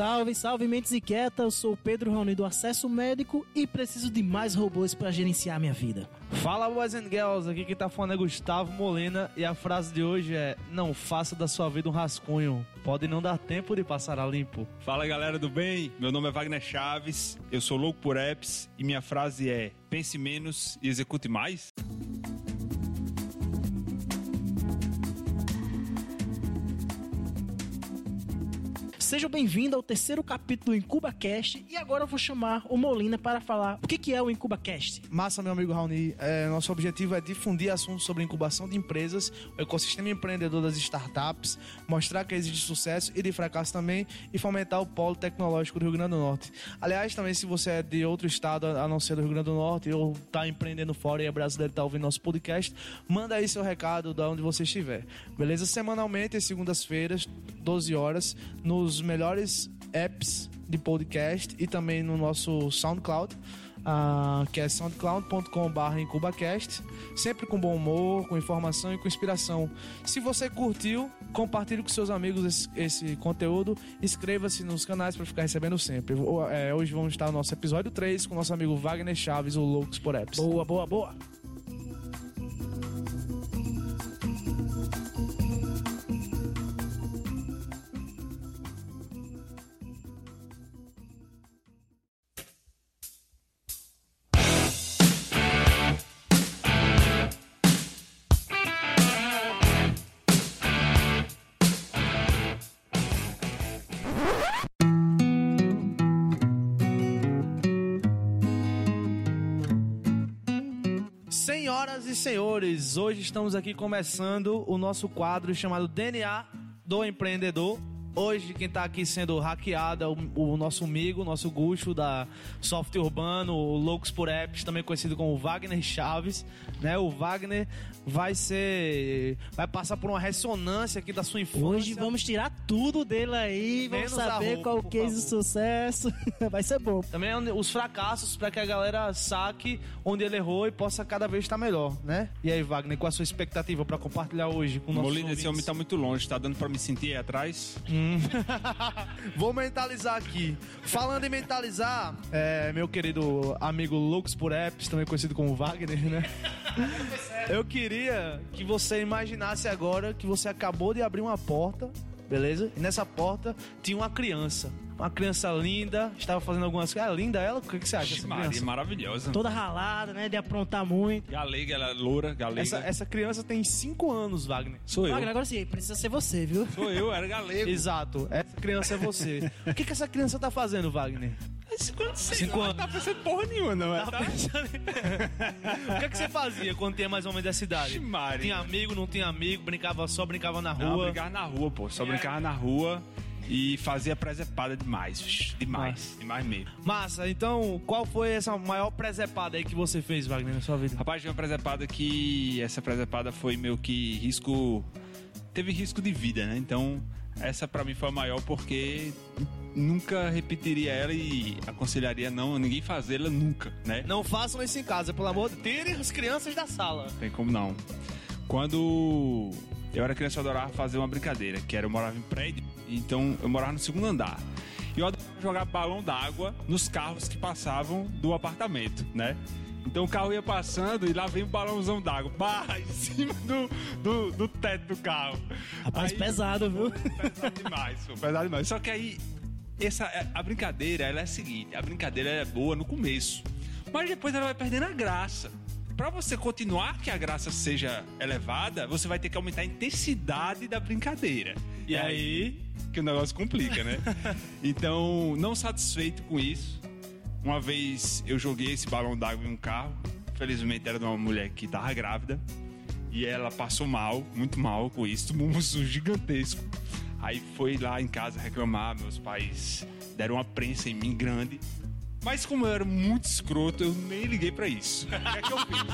Salve, salve mentes inquietas, eu sou o Pedro Raoni do Acesso Médico e preciso de mais robôs para gerenciar minha vida. Fala boys and girls, aqui quem tá falando é Gustavo Molina e a frase de hoje é Não faça da sua vida um rascunho, pode não dar tempo de passar a limpo. Fala galera do bem, meu nome é Wagner Chaves, eu sou louco por apps e minha frase é pense menos e execute mais. Seja bem-vindo ao terceiro capítulo do IncubaCast e agora eu vou chamar o Molina para falar o que que é o IncubaCast. Massa, meu amigo Raoni, é, nosso objetivo é difundir assuntos sobre incubação de empresas, o ecossistema empreendedor das startups, mostrar que existe sucesso e de fracasso também e fomentar o polo tecnológico do Rio Grande do Norte. Aliás, também se você é de outro estado a não ser do Rio Grande do Norte ou tá empreendendo fora e é brasileiro e tá ouvindo nosso podcast, manda aí seu recado da onde você estiver. Beleza? Semanalmente, segundas-feiras, 12 horas, nos melhores apps de podcast e também no nosso SoundCloud, ah, que é soundcloud.com.br incubacast, sempre com bom humor, com informação e com inspiração. Se você curtiu, compartilhe com seus amigos esse, esse conteúdo, inscreva-se nos canais para ficar recebendo sempre. O- é, hoje vamos estar no nosso episódio 3 com nosso amigo Wagner Chaves, o Loucos por Apps. Boa, boa, boa. Senhores, hoje estamos aqui começando o nosso quadro chamado DNA do Empreendedor. Hoje quem está aqui sendo hackeado é o, o nosso amigo, nosso Gucho da Software Urbano, o Loucos por Apps, também conhecido como Wagner Chaves, né? O Wagner vai ser vai passar por uma ressonância aqui da sua infância. Hoje vamos tirar tudo dele aí, vamos Menos saber roupa, qual o case de favor. sucesso. Vai ser bom. Também onde- os fracassos para que a galera saque onde ele errou e possa cada vez estar melhor, né? E aí, Wagner, qual a sua expectativa para compartilhar hoje com nossos Molina, esse homem ouvintes? tá muito longe, tá dando pra me sentir aí atrás? Vou mentalizar aqui. Falando em mentalizar, é, meu querido amigo Lux por Apps, também conhecido como Wagner, né? Eu queria que você imaginasse agora que você acabou de abrir uma porta, beleza? E nessa porta tinha uma criança. Uma criança linda, estava fazendo algumas coisas. Ah, linda ela? O que, que você acha dessa Maria, criança? maravilhosa. Toda ralada, né? De aprontar muito. Galega, ela é loura, galega. Essa, essa criança tem 5 anos, Wagner. Sou eu. Wagner, agora sim, precisa ser você, viu? Sou eu, era galego. Exato, essa criança é você. o que, que essa criança tá fazendo, Wagner? Cinco, Cinco anos. Tá pensando porra nenhuma, não é? Tá Tá? pensando em- o que, que você fazia quando tinha mais ou menos dessa idade? Ixi, Maria. Tinha amigo, não tinha amigo, brincava só, brincava na Não, rua. brincava na rua, pô. Só brincava na rua e fazia presepada demais. Demais. Demais mesmo. Massa, então qual foi essa maior presepada aí que você fez, Wagner, na sua vida? Rapaz, tinha uma presepada que. Essa presepada foi meio que risco. Teve risco de vida, né? Então, essa pra mim foi a maior porque nunca repetiria ela e aconselharia não ninguém fazê-la nunca, né? Não façam isso em casa, pelo amor de Deus. Tirem as crianças da sala. Tem como não. Quando eu era criança, eu adorava fazer uma brincadeira, que era eu morava em prédio, então eu morava no segundo andar. E eu adorava jogar balão d'água nos carros que passavam do apartamento, né? Então o carro ia passando e lá vem um balãozão d'água, barra em cima do, do, do teto do carro. Rapaz, Aí- pesado, viu? Pesado demais, pô, pesado demais. Só que aí, essa, a brincadeira, ela é a seguinte: a brincadeira é boa no começo, mas depois ela vai perdendo a graça. Pra você continuar que a graça seja elevada, você vai ter que aumentar a intensidade da brincadeira. E aí que o negócio complica, né? Então, não satisfeito com isso, uma vez eu joguei esse balão d'água em um carro. Felizmente era de uma mulher que tava grávida. E ela passou mal, muito mal com isso, tomou um susto gigantesco. Aí foi lá em casa reclamar, meus pais deram uma prensa em mim grande. Mas como eu era muito escroto, eu nem liguei pra isso. O que é que eu fiz?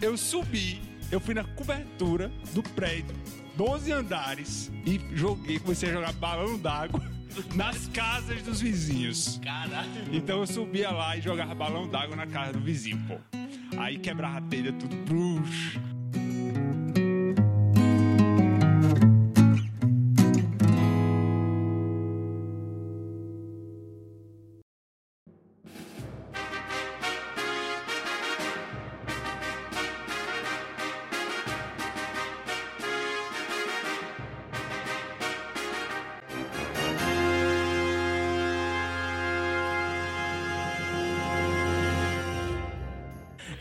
Eu subi, eu fui na cobertura do prédio, 12 andares, e joguei, comecei a jogar balão d'água nas casas dos vizinhos. Caralho. Então eu subia lá e jogava balão d'água na casa do vizinho, pô. Aí quebrava a telha tudo. Bruxo.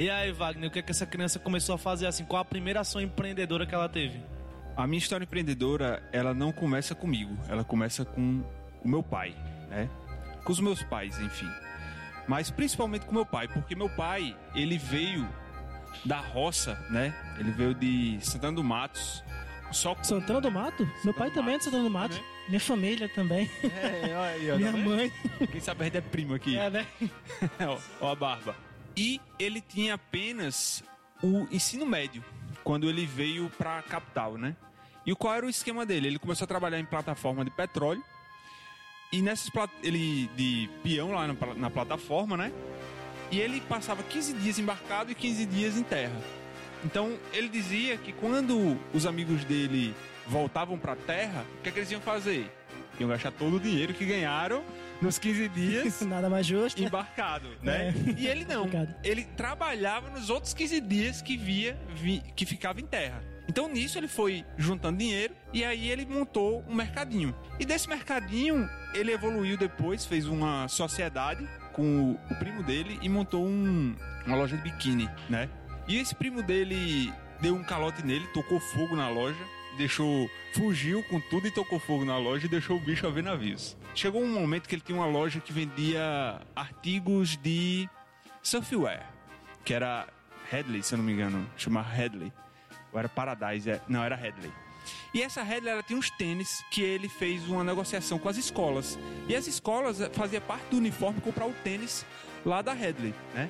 E aí, Wagner, o que é que essa criança começou a fazer assim? Qual a primeira ação empreendedora que ela teve? A minha história empreendedora, ela não começa comigo, ela começa com o meu pai, né? Com os meus pais, enfim. Mas principalmente com meu pai, porque meu pai, ele veio da roça, né? Ele veio de Santana do Matos. Só com... Santana do Mato? Meu pai também é de Santana do Mato. Também. Minha família também. É, olha aí, ó, Minha tá mãe. Quem sabe a gente é primo aqui. É, né? ó, ó a barba. E ele tinha apenas o ensino médio quando ele veio para a capital, né? E qual era o esquema dele? Ele começou a trabalhar em plataforma de petróleo e nessas ele de peão lá na plataforma, né? E ele passava 15 dias embarcado e 15 dias em terra. Então ele dizia que quando os amigos dele voltavam para a terra, o que, é que eles iam fazer? Iam gastar todo o dinheiro que ganharam nos 15 dias Nada mais justo. embarcado, né? É. E ele não. Ele trabalhava nos outros 15 dias que via vi- que ficava em terra. Então nisso ele foi juntando dinheiro e aí ele montou um mercadinho. E desse mercadinho ele evoluiu depois, fez uma sociedade com o, o primo dele e montou um- uma loja de biquíni, né? E esse primo dele deu um calote nele, tocou fogo na loja, deixou, fugiu com tudo e tocou fogo na loja e deixou o bicho a ver navios. Chegou um momento que ele tinha uma loja que vendia artigos de surfwear, que era Headley, se eu não me engano, chamava Headley. Ou era Paradise, é- não, era Headley. E essa Headley, ela tinha uns tênis que ele fez uma negociação com as escolas. E as escolas eh, fazia parte do uniforme comprar o tênis lá da Headley, né?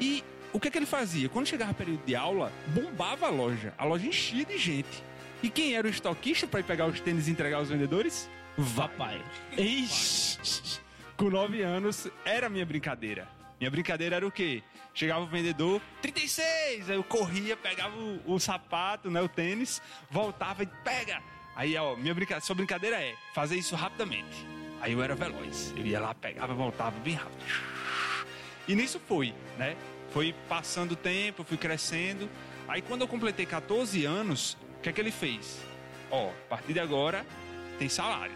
E o que, que ele fazia? Quando chegava período de aula, bombava a loja. A loja enchia de gente. E quem era o estoquista para ir pegar os tênis e entregar aos vendedores? Papai. Ixi, com nove anos era minha brincadeira. Minha brincadeira era o quê? Chegava o vendedor, 36! Aí eu corria, pegava o, o sapato, né, o tênis, voltava e pega! Aí, ó, minha brinca... sua brincadeira é fazer isso rapidamente. Aí eu era veloz. Eu ia lá, pegava, voltava bem rápido. E nisso foi, né? Foi passando o tempo, fui crescendo. Aí quando eu completei 14 anos, que é que ele fez? Ó, a partir de agora tem salário.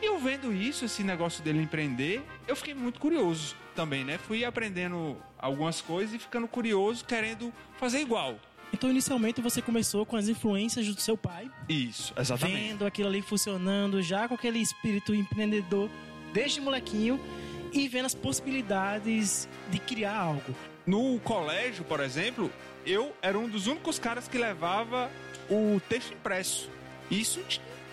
E eu vendo isso, esse negócio dele empreender, eu fiquei muito curioso também, né? Fui aprendendo algumas coisas e ficando curioso, querendo fazer igual. Então, inicialmente, você começou com as influências do seu pai, Isso, exatamente. vendo aquilo ali funcionando, já com aquele espírito empreendedor desde molequinho e vendo as possibilidades de criar algo. No colégio, por exemplo, eu era um dos únicos caras que levava o texto impresso. Isso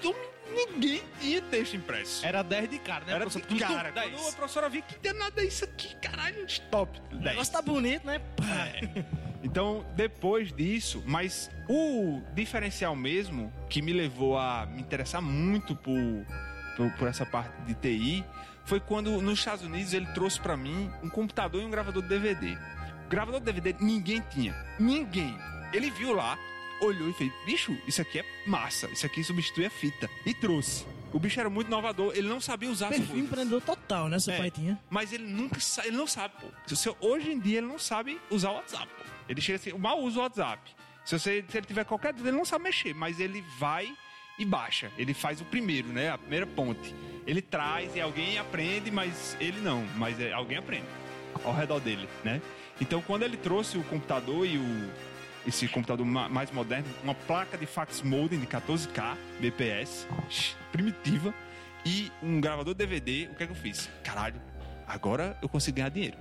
eu- ninguém tinha texto impresso. Era 10 de cara, né? Era professor? de cara. Quando a professora via que tem nada isso aqui, caralho, top. O 10. negócio tá bonito, né? Pá. Então, depois disso, mas o diferencial mesmo que me levou a me interessar muito por, por, por essa parte de TI foi quando nos Estados Unidos ele trouxe pra mim um computador e um gravador de DVD. O gravador de DVD ninguém tinha. Ninguém. Ele viu lá, olhou e fez: bicho, isso aqui é massa, isso aqui substitui a fita. E trouxe. O bicho era muito inovador, ele não sabia usar as Perfil coisas. empreendedor total, né? Seu É. pai tinha. Mas ele nunca ele não sabe, pô. Se você, hoje em dia ele não sabe usar o WhatsApp, pô. Ele chega assim, mal usa o WhatsApp. Se, você, se ele tiver qualquer dúvida, ele não sabe mexer, mas ele vai e baixa. Ele faz o primeiro, né? A primeira ponte. Ele traz e alguém aprende, mas ele não. Mas é, alguém aprende ao redor dele, né? Então, quando ele trouxe o computador e o esse computador ma- mais moderno, uma placa de fax modem de 14K BPS, primitiva, e um gravador DVD, o que é que eu fiz? Caralho, agora eu consigo ganhar dinheiro.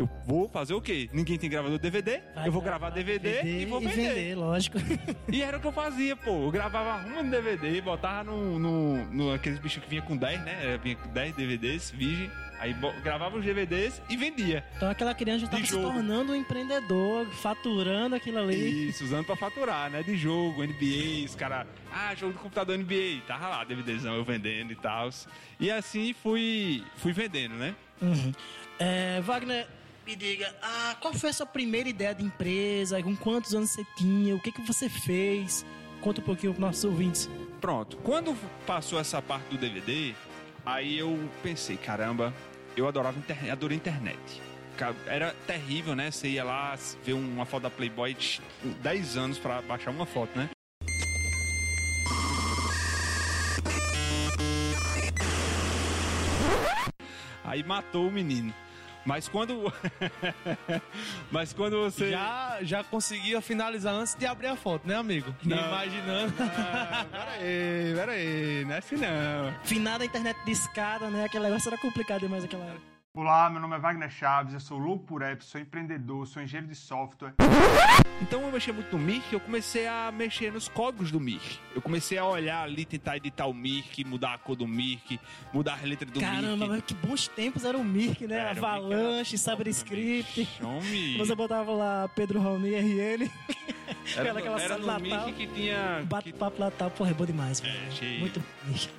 Eu vou fazer o quê? Ninguém tem gravador DVD, Vai eu vou gravar DVD, e vou vender. lógico. E era o que eu fazia, pô. Eu gravava uma DVD, botava no, no, no aqueles bichos que vinha com 10, né? Vinha com 10 DVDs, virgem. Aí gravava os DVDs e vendia. Então aquela criança já De tava se tornando um empreendedor, faturando aquilo ali. Isso, usando pra faturar, né? De jogo, NBA, os caras. Ah, jogo do computador NBA. Tava lá, DVDzão, eu vendendo e tal. E assim fui, fui vendendo, né? Uhum. É, Wagner, me diga, ah, qual foi a sua primeira ideia de empresa? Com quantos anos você tinha? O que, que você fez? Conta um pouquinho para nossos ouvintes. Pronto. Quando passou essa parte do DVD, aí eu pensei, caramba, eu adorava internet, adorei internet. Era terrível, né? Você ia lá ver uma foto da Playboy, tch, 10 anos pra baixar uma foto, né? Aí matou o menino. Mas quando. Mas quando você. Já, já conseguia finalizar antes de abrir a foto, né, amigo? Não. Imaginando. Ah, peraí, peraí, não é assim não. Finada a internet de escada, né? Aquele negócio era complicado demais naquela época. Olá, meu nome é Wagner Chaves, eu sou louco por apps, sou empreendedor, sou engenheiro de software. Então eu mexia muito no Mirk, eu comecei a mexer nos códigos do Mirk. Eu comecei a olhar ali, tentar editar o Mirk, mudar a cor do Mirk, mudar as letras do Caramba, Mirk. mas que bons tempos era o Mirk, né? Era, Avalanche, era. Homem, Você botava lá Pedro Raoni RN, era, aquela- aquela era sala no Natal. Que tinha... que- bate-papo Natal, porra, é bom demais. velho. É, cheio. Muito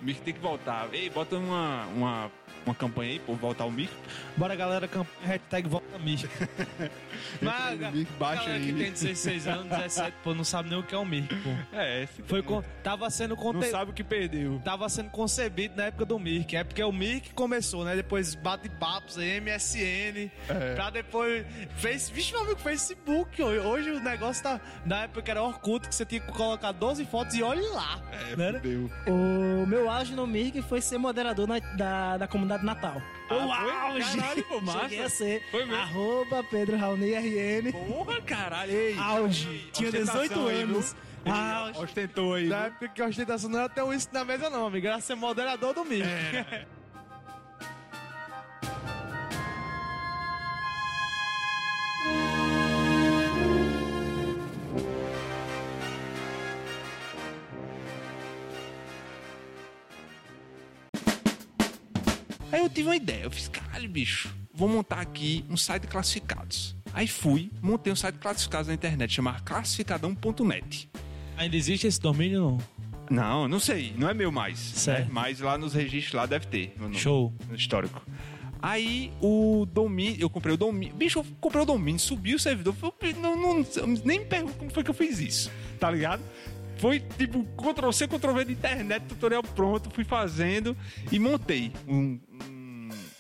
Mirk tem que voltar. Ei, bota uma, uma, uma campanha aí, por voltar o Mirk. Bora, galera, camp... hashtag volta Mirk. Mas, Mirk, baixa galera aí. que tem 16 anos, 17, pô, não sabe nem o que é um Mirk, pô. É, esse Foi com... Tava sendo não sabe o que perdeu. Tava sendo concebido na época do Mirk. É porque o Mirk começou, né? Depois bate-papos aí, MSN. É. Pra depois. Fez... Vixe, meu amigo, Facebook. Hoje, o negócio tá. Na época era Orkut, que você tinha que colocar 12 fotos e olhe lá. É, né? O meu auge no Mirk foi ser moderador na- da, da comunidade Natal. Ah, o foi? auge! Caralho, pô, massa. Cheguei a ser Foi mesmo? arroba Pedro Raoni RN. Porra, caralho. Ei, Auge! Tinha ostentação 18 aí, viu? anos. Ele Auge! Ostentou aí. Na época que a ostentação não era ter um isso na mesa, não, amigo. Era ser moderador do Mirk. Aí tive uma ideia, eu fiz, caralho, bicho, vou montar aqui um site de classificados. Aí fui, montei um site de classificados na internet, chamado classificadão.net. Ainda existe esse domínio, não? Não, não sei, não é meu mais. Certo. né? Mas lá nos registros lá deve ter. nome, Show. No histórico. Aí o domínio, eu comprei o domínio. Bicho, eu comprei o domínio, subi o servidor. eu não, não, nem me pergunto como foi que eu fiz isso, tá ligado? Foi tipo Ctrl C, Ctrl V de internet, tutorial pronto, fui fazendo e montei um,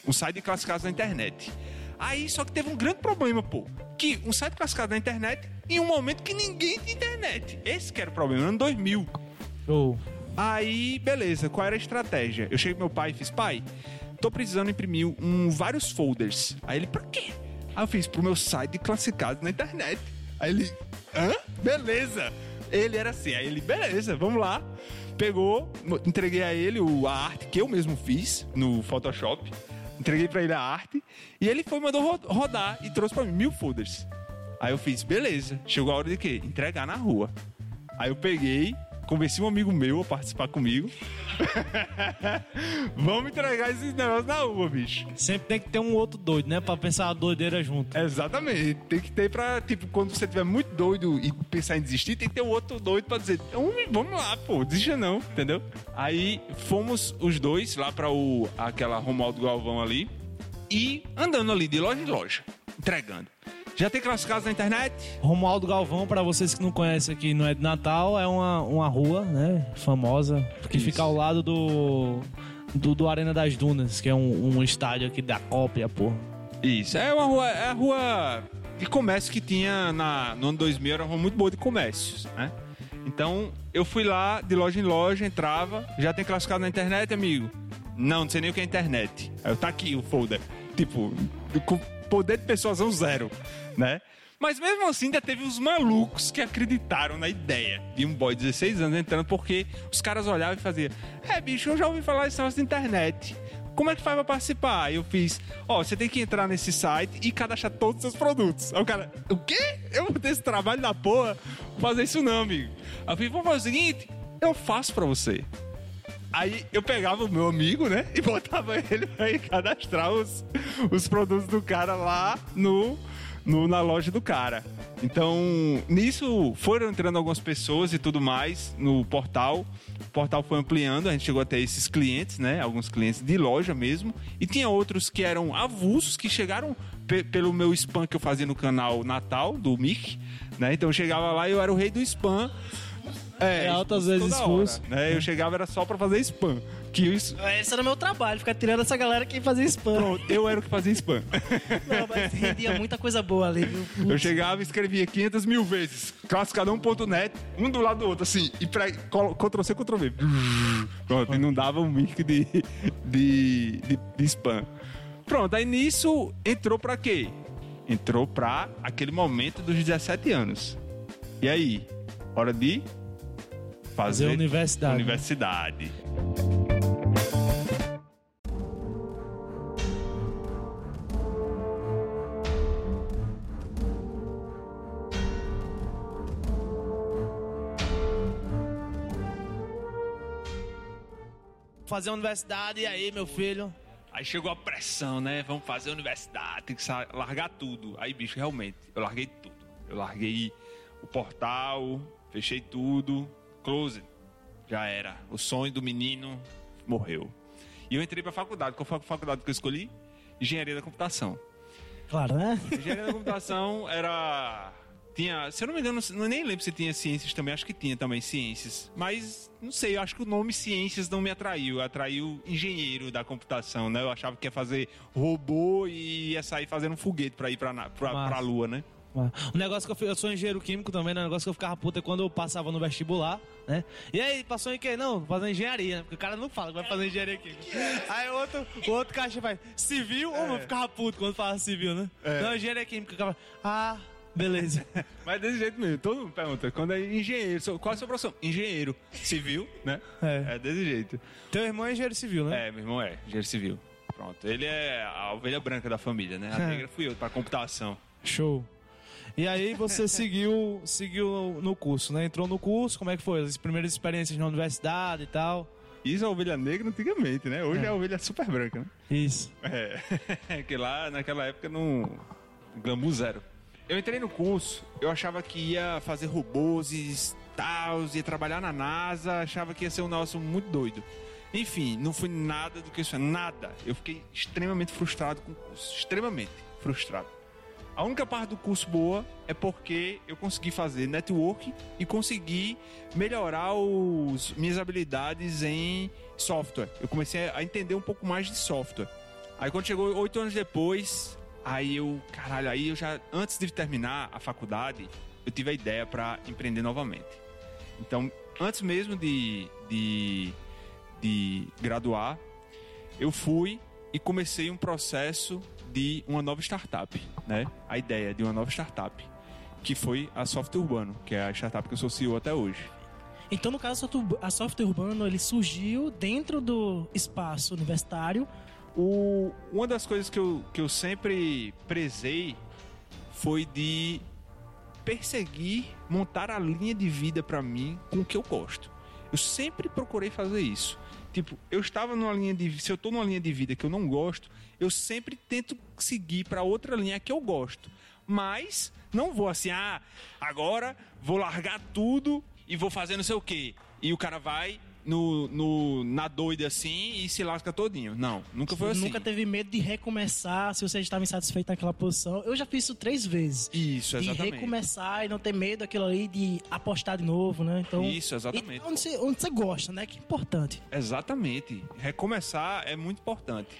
um, site de classificados na internet. Aí só que teve um grande problema, pô. Que um site classificado na internet em um momento que ninguém tinha internet. Esse que era o problema, ano 2000. Show. Aí, beleza, qual era a estratégia? Eu cheguei pro meu pai e fiz, pai, tô precisando imprimir um, vários folders. Aí ele, pra quê? Aí eu fiz pro meu site de classificados na internet. Aí ele, hã? Beleza. Ele era assim, aí ele, beleza, vamos lá. Pegou, entreguei a ele a arte que eu mesmo fiz no Photoshop. Entreguei pra ele a arte. E ele foi, mandou ro- rodar e trouxe pra mim mil folders. Aí eu fiz, beleza. Chegou a hora de quê? Entregar na rua. Aí eu peguei, convenci um amigo meu a participar comigo. Vamos entregar esses negócios na rua, bicho. Sempre tem que ter um outro doido, né? Pra pensar a doideira junto. Exatamente. Tem que ter pra, tipo, quando você tiver muito doido e pensar em desistir, tem que ter um outro doido pra dizer, "Homem, vamos lá, pô, desista não, entendeu? Aí fomos os dois lá pra o, aquela Romualdo Galvão ali e andando ali de loja em loja, entregando. Já tem classificados na internet? Romualdo Galvão, pra vocês que não conhecem aqui, não é de Natal, é uma, uma rua, né? Famosa, que Isso. fica ao lado do, do, do Arena das Dunas, que é um, um estádio aqui da cópia, pô. Isso, é uma rua, é a rua de comércio que tinha na, no ano 2000, era uma rua muito boa de comércios, né? Então, eu fui lá, de loja em loja, entrava, já tem classificado na internet, amigo? Não, não sei nem o que é internet. Aí eu, tá aqui o folder. Tipo, poder de persuasão zero, né? Mas mesmo assim, ainda teve os malucos que acreditaram na ideia de um boy de 16 anos entrando, porque os caras olhavam e faziam: É, bicho, eu já ouvi falar negócio de internet. Como é que faz pra participar? Eu fiz: Ó, você tem que entrar nesse site e cadastrar todos os seus produtos. Aí o cara: O quê? Eu vou ter esse trabalho da porra? Vou fazer isso não, amigo. Aí eu fiz: Vamos fazer o seguinte: Eu faço pra você. Aí eu pegava o meu amigo, né? E botava ele pra cadastrar os, os produtos do cara lá no, no, na loja do cara. Então, nisso foram entrando algumas pessoas e tudo mais no portal. O portal foi ampliando, a gente chegou até esses clientes, né? Alguns clientes de loja mesmo. E tinha outros que eram avulsos, que chegaram pe- pelo meu spam que eu fazia no canal Natal, do Mic, né? Então eu chegava lá e eu era o rei do spam. É, É, altas vezes hora, expulso. Né? Eu chegava era só pra fazer spam. Que isso, Esse era o meu trabalho, ficar tirando essa galera que fazia spam. Pronto, eu era o que fazia spam. Não, mas rendia muita coisa boa ali, viu? Eu chegava e escrevia 500 mil vezes, classicadão.net, um do lado do outro, assim, e pra, Ctrl-C, Ctrl-V. Pronto, e não dava um mic de, de, de, de spam. Pronto, aí nisso entrou pra quê? Entrou pra aquele momento dos 17 anos. E aí? Hora de fazer, Fazer universidade. universidade. Fazer universidade, e aí, meu filho? Aí chegou a pressão, né? Vamos fazer a universidade, tem que largar tudo. Aí, bicho, realmente, eu larguei tudo. Eu larguei o portal, fechei tudo, close. Já era. O sonho do menino morreu. E eu entrei pra faculdade. Qual foi a faculdade que eu escolhi? Engenharia da computação. Claro, né? Engenharia da computação era. Tinha. Se eu não me engano, não, nem lembro se tinha ciências também, acho que tinha também ciências. Mas não sei, eu acho que o nome ciências não me atraiu. Atraiu engenheiro da computação, né? Eu achava que ia fazer robô e ia sair fazendo um foguete pra ir pra, pra, Massa. pra lua, né? Um negócio que eu, eu sou engenheiro químico também, né? Um negócio que eu ficava puta é quando eu passava no vestibular, né? E aí, passou em quê? Não, fazendo engenharia, né? Porque o cara não fala que vai fazer engenharia química. Aí o outro, o outro caixa faz civil ou eu ficava puto quando falava civil, né? Não, engenharia química. O cara ah, beleza. Mas desse jeito mesmo, todo mundo pergunta. Quando é engenheiro, qual é a sua profissão? Engenheiro. Civil, né? É. É desse jeito. Teu irmão é engenheiro civil, né? É, meu irmão é, engenheiro civil. Pronto. Ele é a ovelha branca da família, né? A negra fui eu, pra computação. Show. E aí você seguiu, seguiu no curso, né? Entrou no curso, como é que foi? As primeiras experiências na universidade e tal. Isso é a ovelha negra antigamente, né? Hoje é, a ovelha super branca, né? Isso. É. que lá naquela época não. Glamour zero. Eu entrei no curso, eu achava que ia fazer robôs e tal, ia trabalhar na NASA, achava que ia ser um negócio muito doido. Enfim, não foi nada do que isso, nada. Eu fiquei extremamente frustrado com o curso, extremamente frustrado. A única parte do curso boa é porque eu consegui fazer network e consegui melhorar os minhas habilidades em software. Eu comecei a entender um pouco mais de software. Aí quando chegou oito anos depois, aí eu, caralho, aí eu já, antes de terminar a faculdade, eu tive a ideia para empreender novamente. Então, antes mesmo de, de, de graduar, eu fui e comecei um processo de uma nova startup, né? A ideia de uma nova startup, que foi a Software Urbano, que é a startup que eu sou CEO até hoje. Então, no caso, a Software Urbano, ele surgiu dentro do espaço universitário. O, uma das coisas que eu, que eu sempre prezei foi de perseguir, montar a linha de vida pra mim com o que eu gosto. Eu sempre procurei fazer isso. Tipo, eu estava numa linha de se eu tô numa linha de vida que eu não gosto, eu sempre tento seguir pra outra linha que eu gosto. Mas não vou assim, ah, agora vou largar tudo e vou fazer não sei o quê. E o cara vai no, no, na doida assim e se lasca todinho. Não, nunca foi assim. Nunca teve medo de recomeçar se você estava insatisfeito naquela posição. Eu já fiz isso três vezes. Isso, de exatamente. recomeçar e não ter medo daquilo ali, de apostar de novo, né? Então, Isso, exatamente. Onde, você, onde você gosta, né? Que é importante. Exatamente. Recomeçar é muito importante.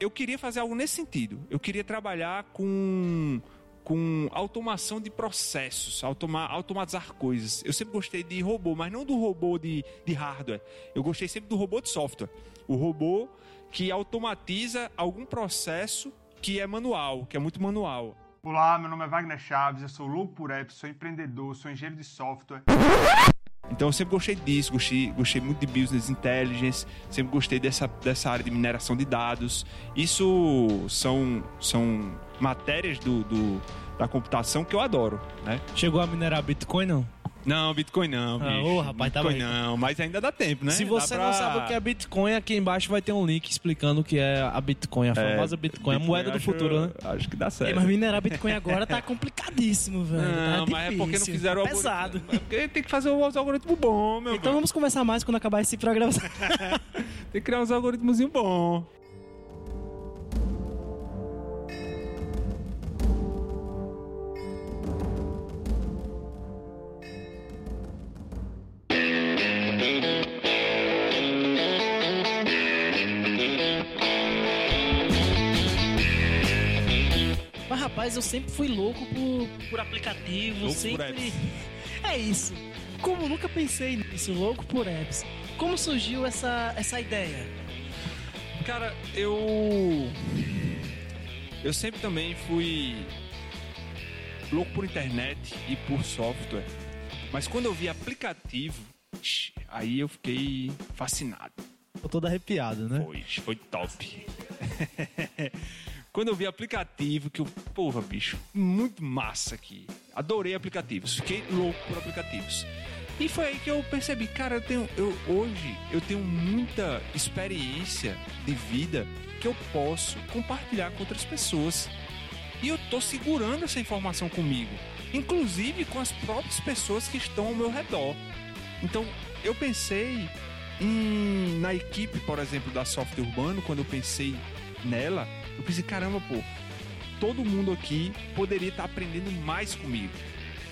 Eu queria fazer algo nesse sentido. Eu queria trabalhar com com automação de processos, automa, automatizar coisas. Eu sempre gostei de robô, mas não do robô de, de hardware. Eu gostei sempre do robô de software. O robô que automatiza algum processo que é manual, que é muito manual. Olá, meu nome é Wagner Chaves, eu sou louco por app, sou empreendedor, sou engenheiro de software. Então eu sempre gostei disso, gostei, gostei muito de business intelligence, sempre gostei dessa, dessa área de mineração de dados. Isso são, são matérias do, do- da computação que eu adoro, né? Chegou a minerar Bitcoin, não? Não, Bitcoin não, Ah, bicho. ô, rapaz, tava Bitcoin não, mas ainda dá tempo, né? Se você pra- não sabe o que é Bitcoin, aqui embaixo vai ter um link explicando o que é a Bitcoin, a É, famosa Bitcoin, a moeda do acho- futuro, né? Acho que dá É, certo. mas minerar Bitcoin agora tá complicadíssimo, velho. Não, tá mas é porque não fizeram o pesado. algoritmo. É porque tem que fazer os algoritmos bons, meu Então vamos conversar mais quando acabar esse programa. Tem que criar uns algoritmos bons. Mas rapaz, eu sempre fui louco por, por aplicativo, Louco por sempre. apps. É isso. Como nunca pensei nisso, louco por apps. Como surgiu essa, essa ideia? Cara, eu. Eu sempre também fui louco por internet e por software. Mas quando eu vi aplicativo, aí eu fiquei fascinado. Tô todo arrepiado, né? Foi, foi top. Quando eu vi aplicativo, que eu, porra, bicho, muito massa aqui. Adorei aplicativos, fiquei louco por aplicativos. E foi aí que eu percebi, cara, eu tenho, eu, hoje eu tenho muita experiência de vida que eu posso compartilhar com outras pessoas. E eu tô segurando essa informação comigo, inclusive com as próprias pessoas que estão ao meu redor. Então, eu pensei em, na equipe, por exemplo, da Software Urbano, quando eu pensei nela, eu pensei, caramba, pô, todo mundo aqui poderia estar aprendendo mais comigo.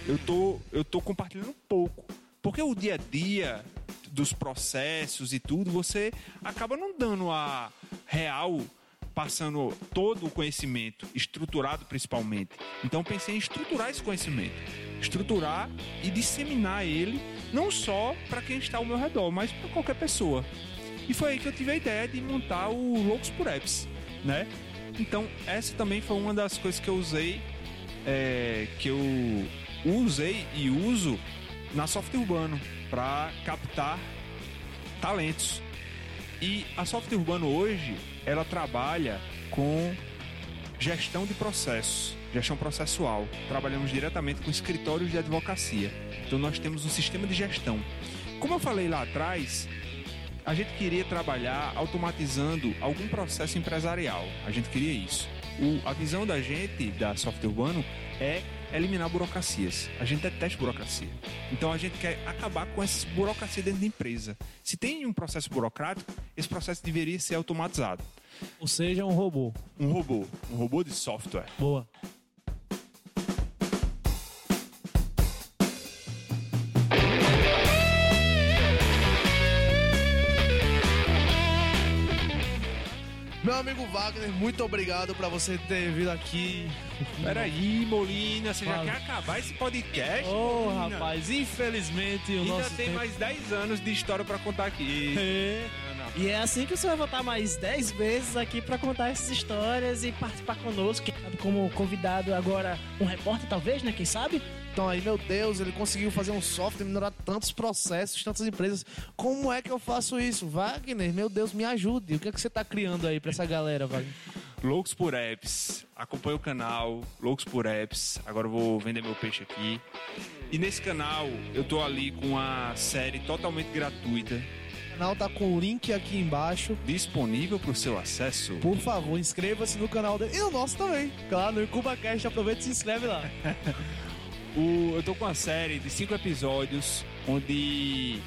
Eu tô, eu tô compartilhando pouco. Porque o dia a dia dos processos e tudo, você acaba não dando a real, passando todo o conhecimento, estruturado principalmente. Então pensei em estruturar esse conhecimento. Estruturar e disseminar ele, não só para quem está ao meu redor, mas para qualquer pessoa. E foi aí que eu tive a ideia de montar o Loucos por Apps, né? Então, essa também foi uma das coisas que eu usei, é, que eu usei e uso na Software Urbano para captar talentos. E a Software Urbano hoje, ela trabalha com gestão de processos, gestão processual. Trabalhamos diretamente com escritórios de advocacia. Então nós temos um sistema de gestão. Como eu falei lá atrás, a gente queria trabalhar automatizando algum processo empresarial. A gente queria isso. O- a visão da gente, da Software Urbano, é eliminar burocracias. A gente detesta burocracia. Então a gente quer acabar com essa burocracia dentro da empresa. Se tem um processo burocrático, esse processo deveria ser automatizado. Ou seja, um robô. Um robô, um robô de software. Boa. Meu amigo Wagner, muito obrigado pra você ter vindo aqui. Peraí, Molina, você já Fala. quer acabar esse podcast? Ô, Molina? rapaz, infelizmente o Ainda nosso tem tempo... mais 10 anos de história pra contar aqui. É. E é assim que você vai voltar mais 10 vezes aqui pra contar essas histórias e participar conosco, quem sabe como convidado agora um repórter talvez, né, quem sabe? Então aí, meu Deus, ele conseguiu fazer um software, melhorar tantos processos, tantas empresas. Como é que eu faço isso? Wagner, meu Deus, me ajude. O que é que você tá criando aí pra essa galera, Wagner? Loucos por Apps. Acompanha o canal Loucos por Apps. Agora eu vou vender meu peixe aqui. E nesse canal eu tô ali com a série totalmente gratuita, O canal tá com o link aqui embaixo. disponível para o seu acesso. Por favor, inscreva-se no canal dele. E no nosso também. Claro, no IncubaCast, aproveita e se inscreve lá. O- eu tô com uma série de cinco episódios onde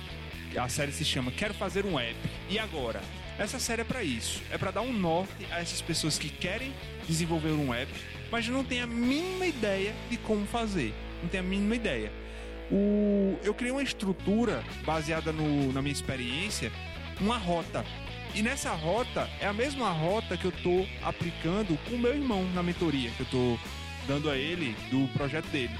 a série se chama Quero Fazer um App. E agora? Essa série é para isso. É para dar um norte a essas pessoas que querem desenvolver um app, mas não têm a mínima ideia de como fazer. Não tem a mínima ideia. O- eu criei uma estrutura baseada no- na minha experiência, uma rota. E nessa rota é a mesma rota que eu tô aplicando com meu irmão na mentoria, que eu tô dando a ele do projeto dele.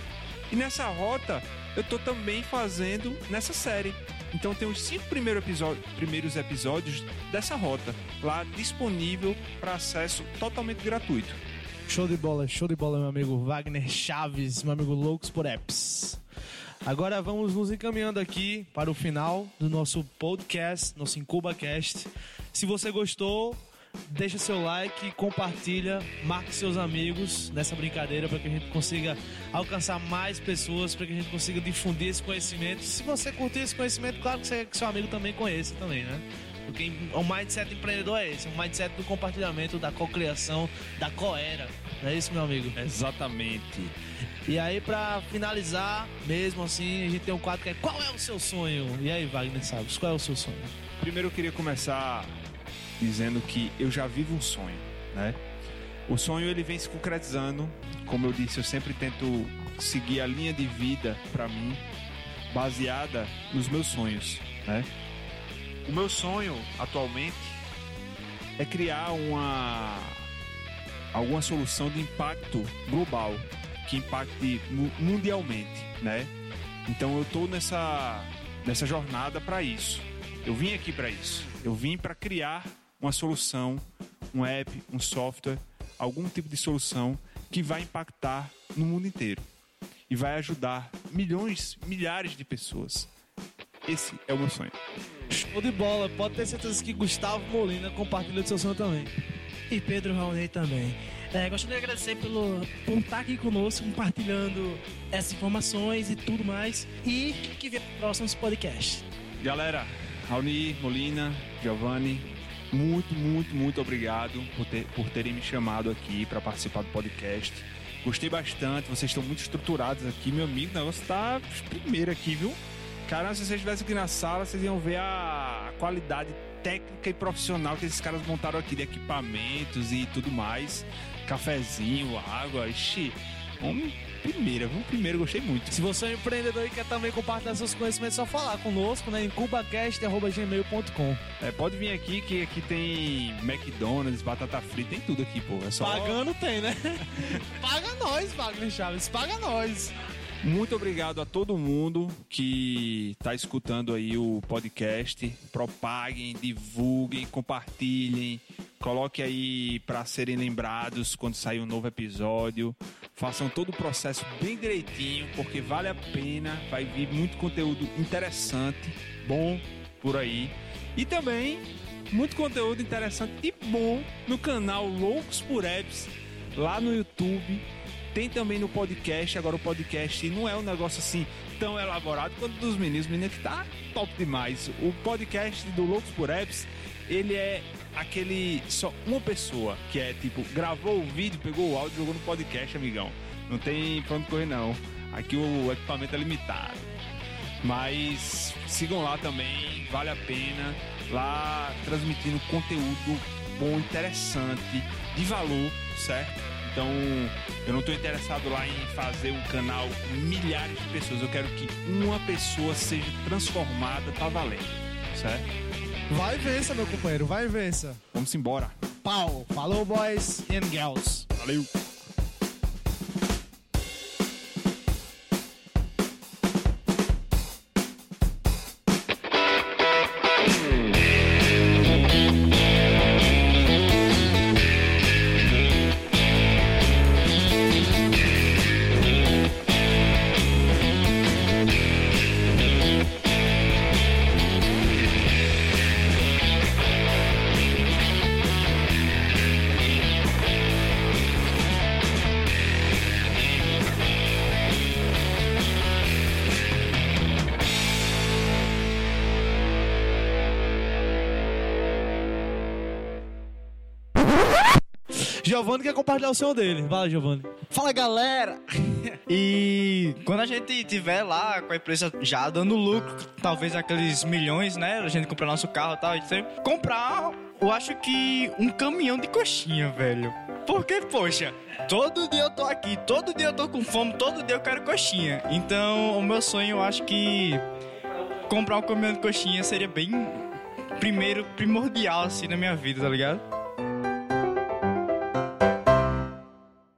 E nessa rota eu tô também fazendo nessa série. Então tem os cinco primeiros episódios, primeiros episódios dessa rota lá disponível para acesso totalmente gratuito. Show de bola, show de bola, meu amigo Wagner Chaves, meu amigo Loucos por Apps. Agora vamos nos encaminhando aqui para o final do nosso podcast, nosso IncubaCast. Se você gostou, deixa seu like, compartilha, marque seus amigos nessa brincadeira para que a gente consiga alcançar mais pessoas, para que a gente consiga difundir esse conhecimento. Se você curtir esse conhecimento, claro que, você, que seu amigo também conheça também, né? Porque o mindset empreendedor é esse, o mindset do compartilhamento, da cocriação, da coera. Não é isso, meu amigo? Exatamente. E aí, pra finalizar, mesmo assim, a gente tem um quadro que é Qual é o seu sonho? E aí, Wagner Salles, qual é o seu sonho? Primeiro eu queria começar dizendo que eu já vivo um sonho, né? O sonho ele vem se concretizando, como eu disse, eu sempre tento seguir a linha de vida para mim baseada nos meus sonhos, né? O meu sonho atualmente é criar uma alguma solução de impacto global que impacte mu- mundialmente, né? Então eu tô nessa nessa jornada para isso. Eu vim aqui para isso. Eu vim para criar uma solução, um app, um software, algum tipo de solução que vai impactar no mundo inteiro e vai ajudar milhões, milhares de pessoas. Esse é o meu sonho. Show de bola, pode ter certeza que Gustavo Molina compartilha do seu sonho também. E Pedro Raulney também. É, gostaria de agradecer pelo, por estar aqui conosco, compartilhando essas informações e tudo mais. E que venha para próximos podcasts. Galera, Raoni, Molina, Giovanni, muito, muito, muito obrigado por, ter- por terem me chamado aqui para participar do podcast. Gostei bastante, vocês estão muito estruturados aqui, meu amigo. O negócio tá primeiro aqui, viu? Caramba, se vocês estivessem aqui na sala, vocês iam ver a, qualidade técnica e profissional que esses caras montaram aqui de equipamentos e tudo mais. Cafezinho, água, ixi. Vamos primeiro, vamos primeiro, gostei muito. Se você é um empreendedor e quer também compartilhar seus conhecimentos, é só falar conosco né, em cubacast.gmail.com. É, pode vir aqui que aqui tem McDonald's, batata frita, tem tudo aqui, pô. É só Pagando tem, né? paga nós, Wagner Chaves, paga nós. Muito obrigado a todo mundo que está escutando aí o podcast. Propaguem, divulguem, compartilhem. Coloque aí para serem lembrados quando sair um novo episódio. Façam todo o processo bem direitinho, porque vale a pena. Vai vir muito conteúdo interessante, bom por aí. E também muito conteúdo interessante e bom no canal Loucos por Apps, lá no YouTube. Tem também no podcast, agora o podcast não é um negócio assim tão elaborado quanto dos meninos, menino que tá top demais. O podcast do Loucos por Apps, ele é aquele só uma pessoa que é tipo, gravou o vídeo, pegou o áudio, jogou no podcast, amigão. Não tem pra onde correr não. Aqui o equipamento é limitado. Mas sigam lá também, vale a pena. Lá transmitindo conteúdo bom, interessante, de valor, certo? Então, eu não estou interessado lá em fazer um canal com milhares de pessoas. Eu quero que uma pessoa seja transformada pra valendo, certo? Vai vença, meu companheiro, vai vença. Vamos embora. Pau. Falou, boys and girls. Valeu! Giovanni quer compartilhar o sonho dele. Vai, Giovanni. Fala galera! E quando a gente tiver lá com a empresa já dando lucro, talvez aqueles milhões, né? A gente comprar nosso carro e tal, a gente comprar, eu acho que um caminhão de coxinha, velho. Porque, poxa, todo dia eu tô aqui, todo dia eu tô com fome, todo dia eu quero coxinha. Então, o meu sonho, eu acho que comprar um caminhão de coxinha seria bem primeiro primordial assim na minha vida, tá ligado?